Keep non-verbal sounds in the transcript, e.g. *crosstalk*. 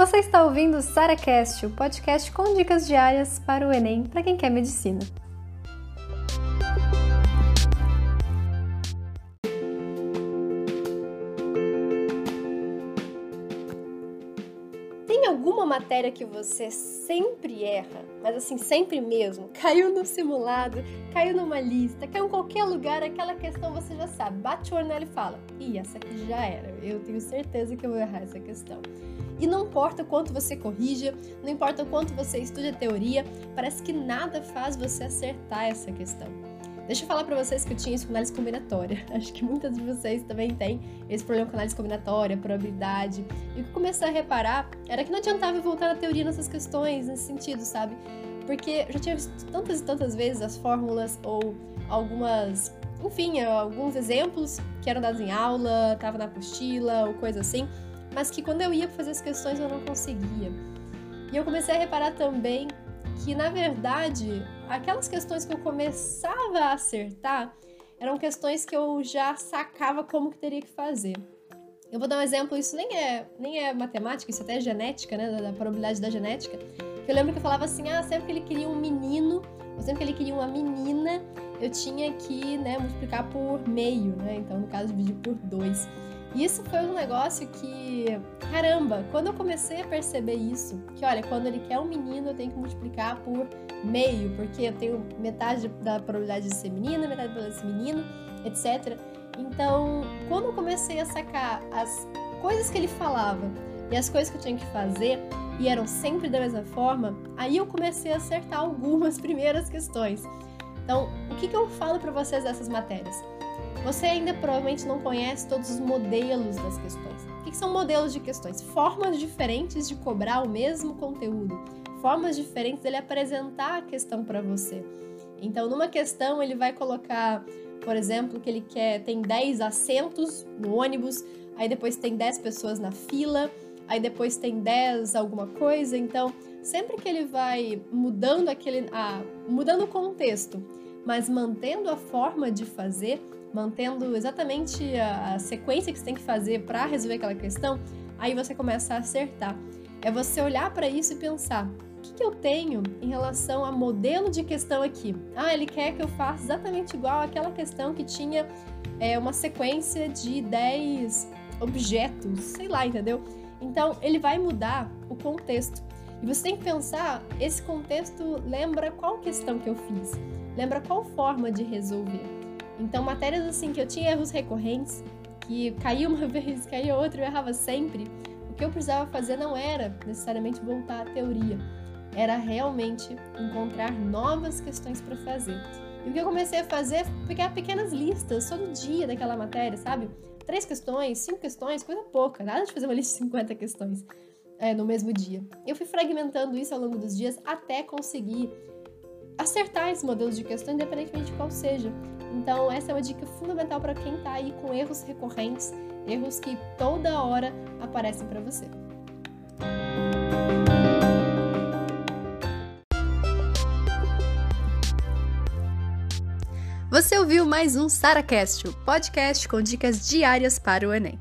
Você está ouvindo o SaraCast, o podcast com dicas diárias para o Enem para quem quer medicina. Tem alguma matéria que você sempre erra, mas assim, sempre mesmo? *laughs* Caiu no simulado, caiu numa lista, caiu em qualquer lugar, aquela questão você já sabe. Bate o olho e fala: Ih, essa aqui já era, eu tenho certeza que eu vou errar essa questão. E não importa o quanto você corrija, não importa o quanto você estude a teoria, parece que nada faz você acertar essa questão. Deixa eu falar para vocês que eu tinha isso com análise combinatória. *laughs* Acho que muitas de vocês também têm esse problema com análise combinatória, probabilidade. E o que eu comecei a reparar era que não adiantava voltar na teoria nessas questões, nesse sentido, sabe? Porque eu já tinha visto tantas e tantas vezes as fórmulas ou algumas, enfim, alguns exemplos que eram dados em aula, tava na apostila ou coisa assim mas que quando eu ia fazer as questões eu não conseguia. E eu comecei a reparar também que, na verdade, aquelas questões que eu começava a acertar eram questões que eu já sacava como que teria que fazer. Eu vou dar um exemplo, isso nem é, nem é matemática, isso até é genética, né, da, da probabilidade da genética. Eu lembro que eu falava assim, ah, sempre que ele queria um menino, ou sempre que ele queria uma menina, eu tinha que, né, multiplicar por meio, né, então no caso dividir por dois. Isso foi um negócio que, caramba, quando eu comecei a perceber isso, que olha, quando ele quer um menino, eu tenho que multiplicar por meio, porque eu tenho metade da probabilidade de ser menina, metade da probabilidade de ser menino, etc. Então, quando eu comecei a sacar as coisas que ele falava e as coisas que eu tinha que fazer, e eram sempre da mesma forma, aí eu comecei a acertar algumas *laughs* primeiras questões. Então, o que, que eu falo para vocês dessas matérias? Você ainda provavelmente não conhece todos os modelos das questões. O que são modelos de questões? Formas diferentes de cobrar o mesmo conteúdo, formas diferentes dele apresentar a questão para você. Então, numa questão, ele vai colocar, por exemplo, que ele quer tem 10 assentos no ônibus, aí depois tem 10 pessoas na fila, aí depois tem 10 alguma coisa. Então, sempre que ele vai mudando aquele, mudando o contexto, mas mantendo a forma de fazer, mantendo exatamente a, a sequência que você tem que fazer para resolver aquela questão, aí você começa a acertar. É você olhar para isso e pensar: o que, que, eu tenho em relação a modelo de questão aqui? Ah, ele quer que eu faça exatamente igual àquela questão que tinha é, uma sequência de 10 objetos, sei lá, entendeu? Então, ele vai mudar o contexto. E você tem que pensar: esse contexto lembra qual questão que eu fiz? Lembra qual forma de resolver? Então, matérias assim que eu tinha erros recorrentes, que caía uma *laughs* vez, caía outra, eu errava sempre, o que eu precisava fazer não era necessariamente voltar à teoria, era realmente encontrar novas questões para fazer. E o que eu comecei a fazer foi pegar pequenas listas todo dia daquela matéria, sabe? Três questões, cinco questões, coisa pouca, nada de fazer uma lista de 50 questões é, no mesmo dia. Eu fui fragmentando isso ao longo dos dias até conseguir acertar esse modelo de questão, independentemente de qual seja. Então, essa é uma dica fundamental para quem está aí com erros recorrentes, erros que toda hora aparecem para você. Você ouviu mais um SaraCast, o podcast com dicas diárias para o Enem.